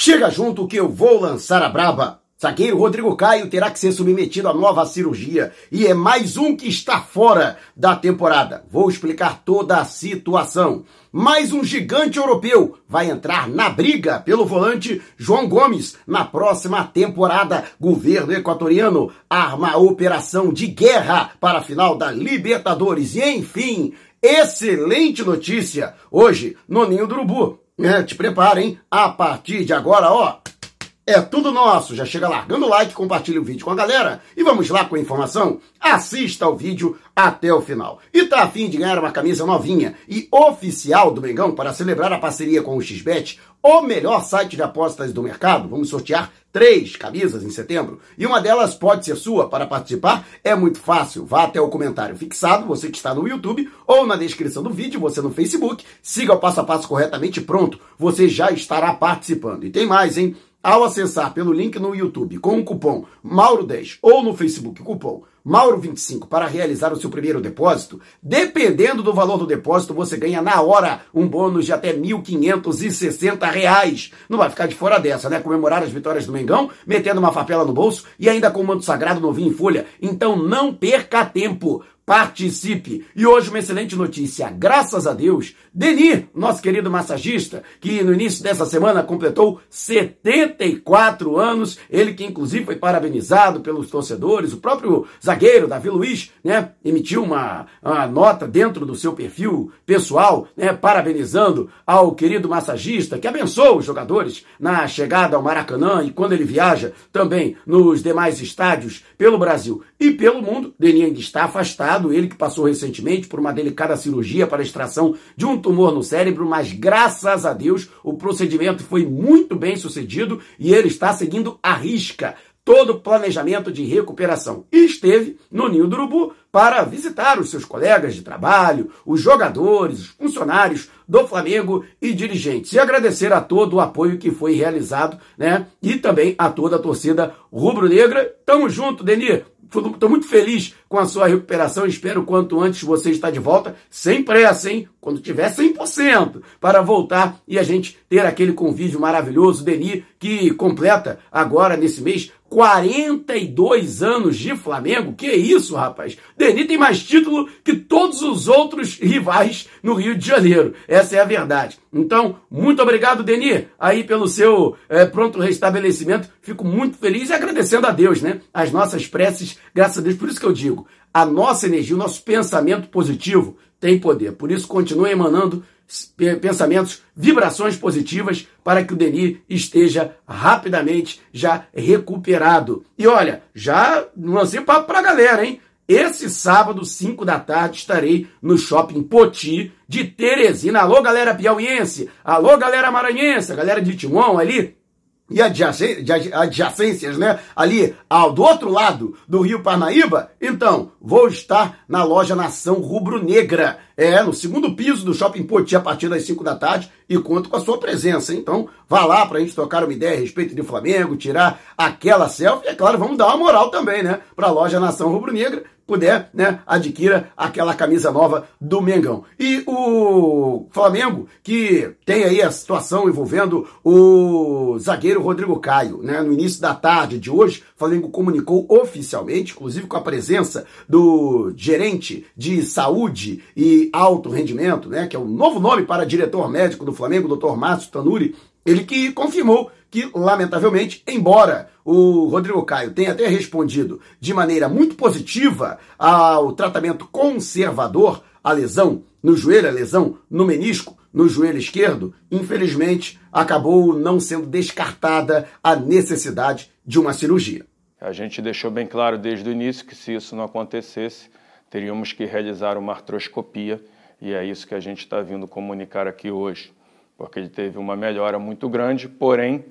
Chega junto que eu vou lançar a braba. Zagueiro Rodrigo Caio terá que ser submetido a nova cirurgia e é mais um que está fora da temporada. Vou explicar toda a situação. Mais um gigante europeu vai entrar na briga pelo volante João Gomes na próxima temporada. Governo equatoriano arma a operação de guerra para a final da Libertadores. E enfim, excelente notícia hoje no Ninho do Urubu. É, te prepara, hein? A partir de agora, ó, é tudo nosso. Já chega largando o like, compartilha o vídeo com a galera e vamos lá com a informação? Assista ao vídeo até o final. E tá afim de ganhar uma camisa novinha e oficial do Mengão para celebrar a parceria com o XBET, o melhor site de apostas do mercado? Vamos sortear três camisas em setembro e uma delas pode ser sua. Para participar é muito fácil. Vá até o comentário fixado, você que está no YouTube, ou na descrição do vídeo, você no Facebook. Siga o passo a passo corretamente pronto. Você já estará participando. E tem mais, hein? Ao acessar pelo link no YouTube com o cupom Mauro10 ou no Facebook cupom Mauro25 para realizar o seu primeiro depósito, dependendo do valor do depósito, você ganha na hora um bônus de até R$ 1.560. Não vai ficar de fora dessa, né? Comemorar as vitórias do Mengão, metendo uma papela no bolso e ainda com o manto sagrado novinho em folha. Então não perca tempo participe. E hoje uma excelente notícia, graças a Deus, Denis, nosso querido massagista, que no início dessa semana completou 74 anos, ele que inclusive foi parabenizado pelos torcedores, o próprio zagueiro Davi Luiz, né, emitiu uma, uma nota dentro do seu perfil pessoal, né, parabenizando ao querido massagista que abençoa os jogadores na chegada ao Maracanã e quando ele viaja também nos demais estádios pelo Brasil e pelo mundo. Denis ainda está afastado ele que passou recentemente por uma delicada cirurgia para extração de um tumor no cérebro, mas graças a Deus o procedimento foi muito bem sucedido e ele está seguindo a risca todo o planejamento de recuperação. E esteve no Ninho do Urubu para visitar os seus colegas de trabalho, os jogadores, os funcionários do Flamengo e dirigentes. E agradecer a todo o apoio que foi realizado, né? E também a toda a torcida rubro-negra. Tamo junto, Denir. Estou muito feliz com a sua recuperação. Espero quanto antes você estar de volta, sem pressa, hein? Quando tiver 100%, para voltar e a gente ter aquele convívio maravilhoso. Denis, que completa agora nesse mês 42 anos de Flamengo. Que isso, rapaz? Denis tem mais título que todos os outros rivais no Rio de Janeiro. Essa é a verdade. Então, muito obrigado, Denis, aí pelo seu é, pronto restabelecimento. Fico muito feliz e agradecendo a Deus, né? As nossas preces, graças a Deus. Por isso que eu digo, a nossa energia, o nosso pensamento positivo tem poder. Por isso, continue emanando pensamentos, vibrações positivas para que o Denis esteja rapidamente já recuperado. E olha, já lancei papo para a galera, hein? Esse sábado, 5 da tarde, estarei no Shopping Poti de Teresina. Alô, galera piauiense! Alô, galera maranhense! galera de Timão ali, e adjacências, né? Ali ao do outro lado do Rio Parnaíba, então vou estar na loja Nação Rubro Negra, é no segundo piso do Shopping Poti a partir das 5 da tarde e conto com a sua presença. Então vá lá para a gente trocar uma ideia a respeito de Flamengo, tirar aquela selfie e é claro vamos dar uma moral também, né? Para a loja Nação Rubro Negra puder, né, adquira aquela camisa nova do Mengão. E o Flamengo, que tem aí a situação envolvendo o zagueiro Rodrigo Caio, né, no início da tarde de hoje, o Flamengo comunicou oficialmente, inclusive com a presença do gerente de saúde e alto rendimento, né, que é o novo nome para diretor médico do Flamengo, Dr. Márcio Tanuri, ele que confirmou que, lamentavelmente, embora o Rodrigo Caio tenha até respondido de maneira muito positiva ao tratamento conservador, a lesão no joelho, a lesão no menisco, no joelho esquerdo, infelizmente acabou não sendo descartada a necessidade de uma cirurgia. A gente deixou bem claro desde o início que se isso não acontecesse, teríamos que realizar uma artroscopia e é isso que a gente está vindo comunicar aqui hoje, porque ele teve uma melhora muito grande, porém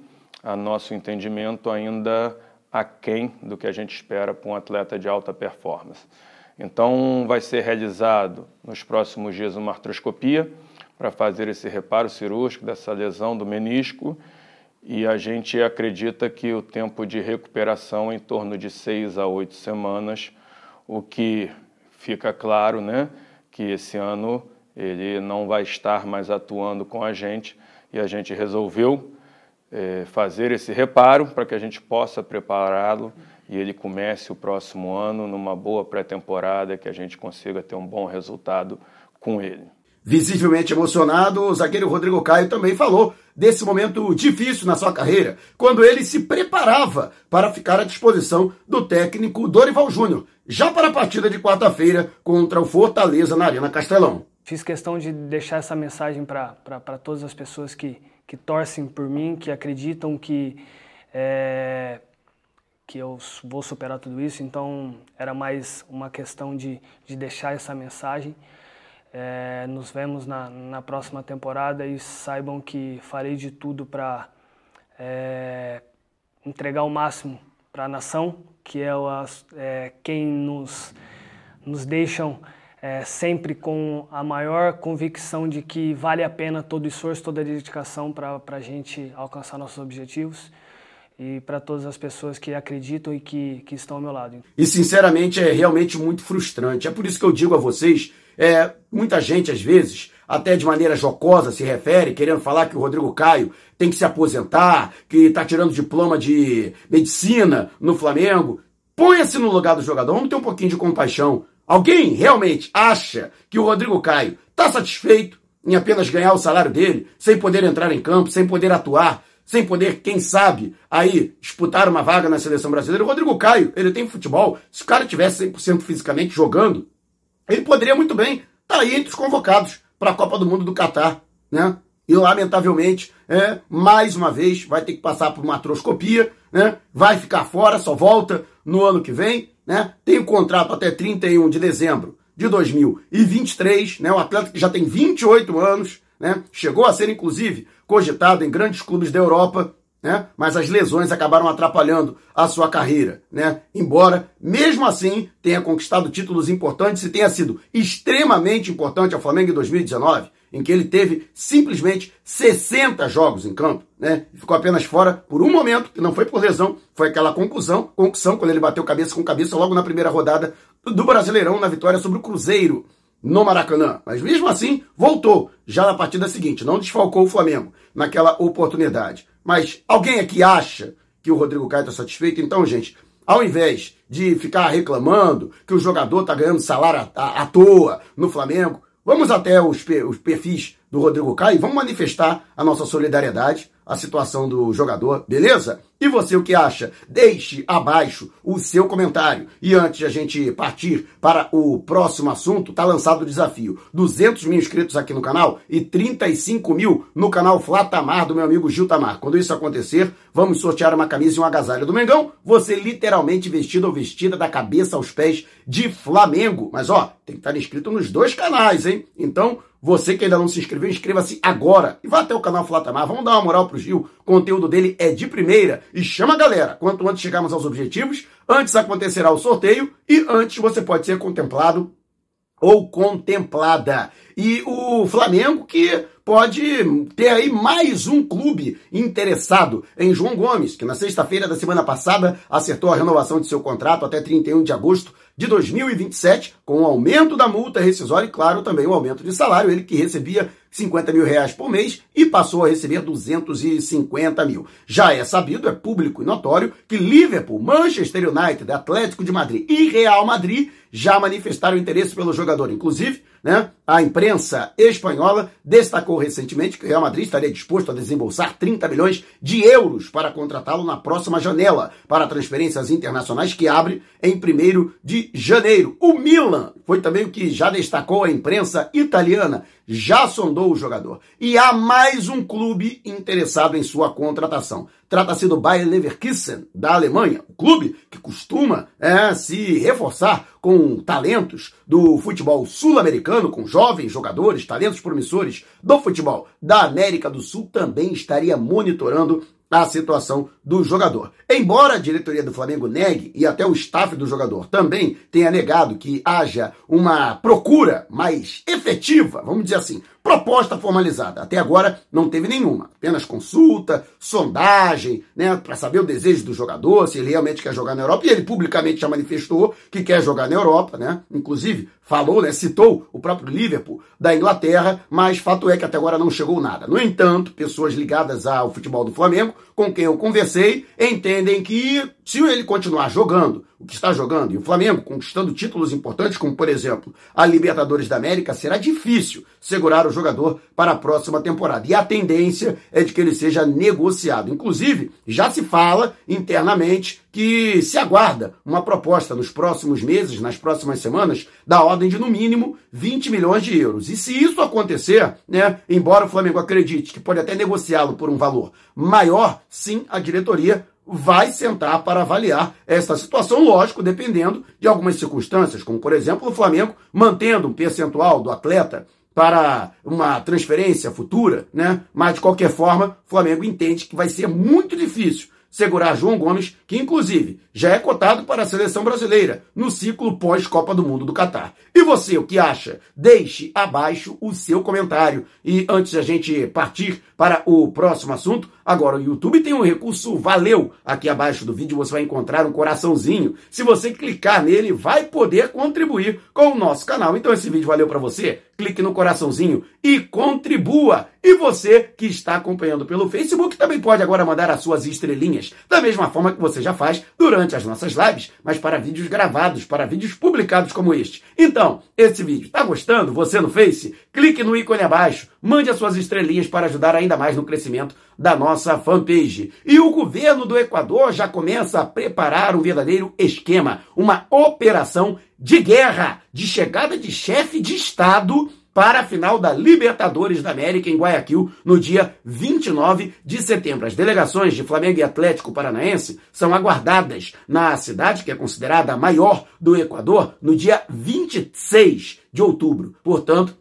a nosso entendimento, ainda aquém do que a gente espera para um atleta de alta performance. Então, vai ser realizado nos próximos dias uma artroscopia para fazer esse reparo cirúrgico dessa lesão do menisco e a gente acredita que o tempo de recuperação é em torno de seis a oito semanas, o que fica claro, né, que esse ano ele não vai estar mais atuando com a gente e a gente resolveu é, fazer esse reparo para que a gente possa prepará-lo e ele comece o próximo ano numa boa pré-temporada, que a gente consiga ter um bom resultado com ele. Visivelmente emocionado, o zagueiro Rodrigo Caio também falou desse momento difícil na sua carreira, quando ele se preparava para ficar à disposição do técnico Dorival Júnior, já para a partida de quarta-feira contra o Fortaleza na Arena Castelão. Fiz questão de deixar essa mensagem para todas as pessoas que, que torcem por mim, que acreditam que, é, que eu vou superar tudo isso. Então, era mais uma questão de, de deixar essa mensagem. É, nos vemos na, na próxima temporada e saibam que farei de tudo para é, entregar o máximo para a nação, que é, é, quem nos, nos deixam é, sempre com a maior convicção de que vale a pena todo esforço, toda dedicação para a gente alcançar nossos objetivos e para todas as pessoas que acreditam e que, que estão ao meu lado. E sinceramente é realmente muito frustrante. É por isso que eu digo a vocês, é, muita gente às vezes, até de maneira jocosa, se refere, querendo falar que o Rodrigo Caio tem que se aposentar, que está tirando diploma de medicina no Flamengo. Ponha-se no lugar do jogador, vamos ter um pouquinho de compaixão. Alguém realmente acha que o Rodrigo Caio está satisfeito em apenas ganhar o salário dele, sem poder entrar em campo, sem poder atuar, sem poder, quem sabe, aí disputar uma vaga na seleção brasileira? O Rodrigo Caio, ele tem futebol. Se o cara tivesse 100% fisicamente jogando, ele poderia muito bem estar tá aí entre os convocados para a Copa do Mundo do Catar, né? E lamentavelmente, é, mais uma vez, vai ter que passar por uma atroscopia, né? Vai ficar fora, só volta no ano que vem né? Tem o um contrato até 31 de dezembro de 2023, né? Um atleta que já tem 28 anos, né? Chegou a ser inclusive cogitado em grandes clubes da Europa, né? Mas as lesões acabaram atrapalhando a sua carreira, né? Embora, mesmo assim, tenha conquistado títulos importantes e tenha sido extremamente importante ao Flamengo em 2019, em que ele teve simplesmente 60 jogos em campo, né? Ficou apenas fora por um momento, que não foi por lesão, foi aquela concussão, concussão quando ele bateu cabeça com cabeça logo na primeira rodada do Brasileirão na vitória sobre o Cruzeiro no Maracanã. Mas mesmo assim, voltou já na partida seguinte, não desfalcou o Flamengo naquela oportunidade. Mas alguém aqui acha que o Rodrigo Caio está satisfeito? Então, gente, ao invés de ficar reclamando que o jogador está ganhando salário à, à, toa no Flamengo, Vamos até os, perfis do Rodrigo Caio e vamos manifestar a nossa solidariedade à situação do jogador, beleza? E você o que acha? Deixe abaixo o seu comentário. E antes de a gente partir para o próximo assunto, tá lançado o desafio. 200 mil inscritos aqui no canal e 35 mil no canal Flatamar do meu amigo Gil Tamar. Quando isso acontecer, vamos sortear uma camisa e um agasalho do Mengão. Você literalmente vestido ou vestida da cabeça aos pés de Flamengo. Mas ó, tem que estar inscrito nos dois canais, hein? Então, você que ainda não se inscreveu, inscreva-se agora e vá até o canal Flatamar. Vamos dar uma moral pro Gil. O conteúdo dele é de primeira. E chama a galera. Quanto antes chegarmos aos objetivos, antes acontecerá o sorteio e antes você pode ser contemplado ou contemplada. E o Flamengo que pode ter aí mais um clube interessado em João Gomes, que na sexta-feira da semana passada acertou a renovação de seu contrato até 31 de agosto de 2027, com o aumento da multa rescisória e, claro, também o aumento de salário. Ele que recebia 50 mil reais por mês e passou a receber 250 mil. Já é sabido, é público e notório, que Liverpool, Manchester United, Atlético de Madrid e Real Madrid já manifestaram interesse pelo jogador. Inclusive, né, a imprensa espanhola destacou recentemente que o Real Madrid estaria disposto a desembolsar 30 milhões de euros para contratá-lo na próxima janela para transferências internacionais que abre em 1 de janeiro. O Milan foi também o que já destacou a imprensa italiana, já sondou o jogador. E há mais um clube interessado em sua contratação. Trata-se do Bayer Leverkusen, da Alemanha, o clube que costuma é, se reforçar com talentos do futebol sul-americano, com jovens jogadores, talentos promissores do futebol da América do Sul, também estaria monitorando a situação do jogador. Embora a diretoria do Flamengo negue e até o staff do jogador também tenha negado que haja uma procura mais efetiva, vamos dizer assim, proposta formalizada. Até agora não teve nenhuma, apenas consulta, sondagem, né, para saber o desejo do jogador, se ele realmente quer jogar na Europa. E ele publicamente já manifestou que quer jogar na Europa, né? Inclusive falou, né, citou o próprio Liverpool da Inglaterra, mas fato é que até agora não chegou nada. No entanto, pessoas ligadas ao futebol do Flamengo, com quem eu conversei, entendem que se ele continuar jogando o que está jogando e o Flamengo conquistando títulos importantes, como por exemplo a Libertadores da América, será difícil segurar o jogador para a próxima temporada. E a tendência é de que ele seja negociado. Inclusive, já se fala internamente que se aguarda uma proposta nos próximos meses, nas próximas semanas, da ordem de no mínimo 20 milhões de euros. E se isso acontecer, né, embora o Flamengo acredite que pode até negociá-lo por um valor maior, sim, a diretoria vai sentar para avaliar essa situação, lógico, dependendo de algumas circunstâncias, como por exemplo o Flamengo mantendo um percentual do atleta para uma transferência futura, né? Mas de qualquer forma, o Flamengo entende que vai ser muito difícil segurar João Gomes, que inclusive já é cotado para a seleção brasileira no ciclo pós-Copa do Mundo do Catar. E você, o que acha? Deixe abaixo o seu comentário. E antes de a gente partir para o próximo assunto, agora o YouTube tem um recurso valeu. Aqui abaixo do vídeo você vai encontrar um coraçãozinho. Se você clicar nele, vai poder contribuir com o nosso canal. Então esse vídeo valeu para você? Clique no coraçãozinho e contribua. E você que está acompanhando pelo Facebook também pode agora mandar as suas estrelinhas, da mesma forma que você já faz durante as nossas lives, mas para vídeos gravados, para vídeos publicados como este. Então, esse vídeo está gostando? Você no Face? Clique no ícone abaixo, mande as suas estrelinhas para ajudar ainda mais no crescimento da nossa fanpage. E o governo do Equador já começa a preparar um verdadeiro esquema, uma operação de guerra, de chegada de chefe de Estado para a final da Libertadores da América em Guayaquil no dia 29 de setembro. As delegações de Flamengo e Atlético Paranaense são aguardadas na cidade, que é considerada a maior do Equador, no dia 26 de outubro. Portanto,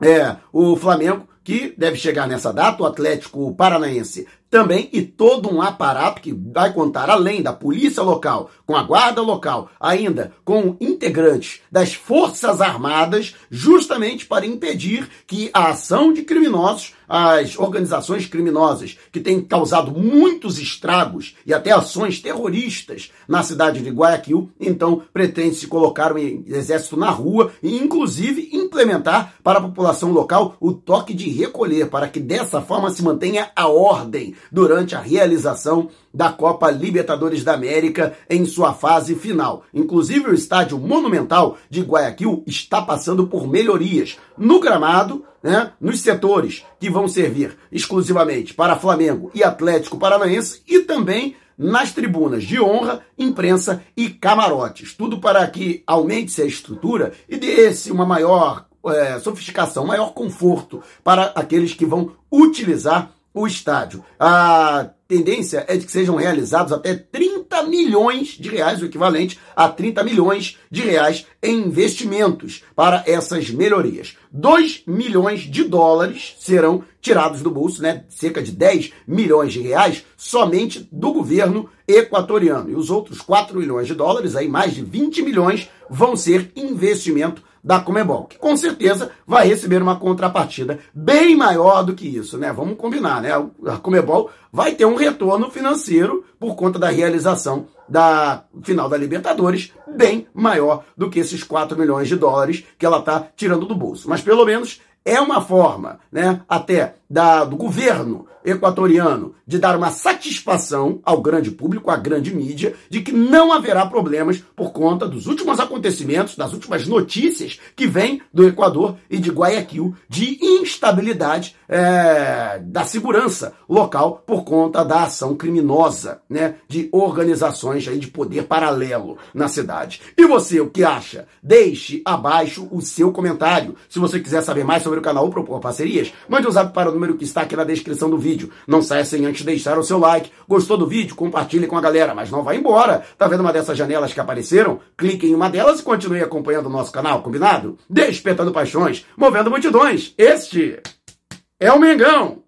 é, o Flamengo que deve chegar nessa data, o Atlético Paranaense também e todo um aparato que vai contar além da polícia local, com a guarda local, ainda com integrantes das Forças Armadas, justamente para impedir que a ação de criminosos, as organizações criminosas que têm causado muitos estragos e até ações terroristas na cidade de Guayaquil, então pretende se colocar o exército na rua e inclusive implementar para a população local o toque de recolher para que dessa forma se mantenha a ordem durante a realização da Copa Libertadores da América em sua fase final. Inclusive, o estádio monumental de Guayaquil está passando por melhorias no gramado, né, nos setores que vão servir exclusivamente para Flamengo e Atlético Paranaense e também nas tribunas de honra, imprensa e camarotes. Tudo para que aumente-se a estrutura e dê-se uma maior é, sofisticação, maior conforto para aqueles que vão utilizar o estádio. A tendência é de que sejam realizados até 30 milhões de reais, o equivalente a 30 milhões de reais em investimentos para essas melhorias. 2 milhões de dólares serão tirados do bolso, né? Cerca de 10 milhões de reais somente do governo equatoriano. E os outros 4 milhões de dólares, aí mais de 20 milhões, vão ser investimento da Comebol, que com certeza vai receber uma contrapartida bem maior do que isso, né? Vamos combinar, né? A Comebol vai ter um retorno financeiro por conta da realização da final da Libertadores bem maior do que esses 4 milhões de dólares que ela está tirando do bolso. Mas pelo menos é uma forma, né, até da, do governo equatoriano de dar uma satisfação ao grande público, à grande mídia, de que não haverá problemas por conta dos últimos acontecimentos, das últimas notícias que vêm do Equador e de Guayaquil de instabilidade é, da segurança local por conta da ação criminosa né, de organizações aí de poder paralelo na cidade. E você, o que acha? Deixe abaixo o seu comentário. Se você quiser saber mais sobre o canal ou propor parcerias, mande um zap para o número que está aqui na descrição do vídeo. Não saia sem antes deixar o seu like. Gostou do vídeo? Compartilhe com a galera, mas não vá embora. Tá vendo uma dessas janelas que apareceram? Clique em uma delas e continue acompanhando o nosso canal, combinado? Despertando paixões, movendo multidões. Este é o Mengão!